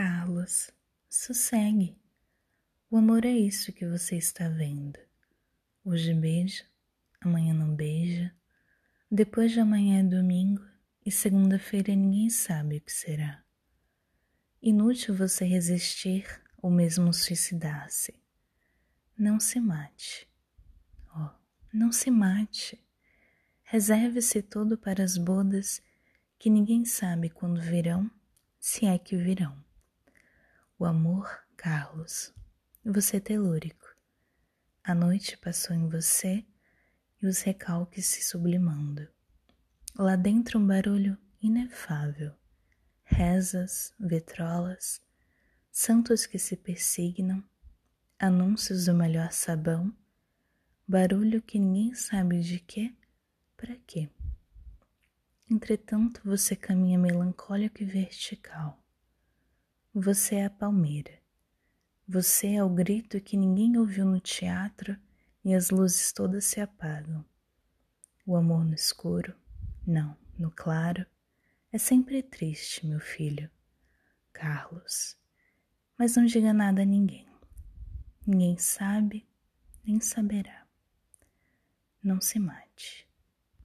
Carlos, sossegue. O amor é isso que você está vendo. Hoje beija, amanhã não beija, depois de amanhã é domingo e segunda-feira ninguém sabe o que será. Inútil você resistir ou mesmo suicidar-se. Não se mate. Oh, não se mate. Reserve-se todo para as bodas que ninguém sabe quando virão, se é que virão. O amor, Carlos, você é telúrico. A noite passou em você e os recalques se sublimando. Lá dentro um barulho inefável, rezas, vitrolas, santos que se persignam, anúncios do melhor sabão, barulho que ninguém sabe de quê, para quê. Entretanto, você caminha melancólico e vertical. Você é a palmeira. Você é o grito que ninguém ouviu no teatro e as luzes todas se apagam. O amor no escuro, não, no claro, é sempre triste, meu filho. Carlos. Mas não diga nada a ninguém. Ninguém sabe, nem saberá. Não se mate.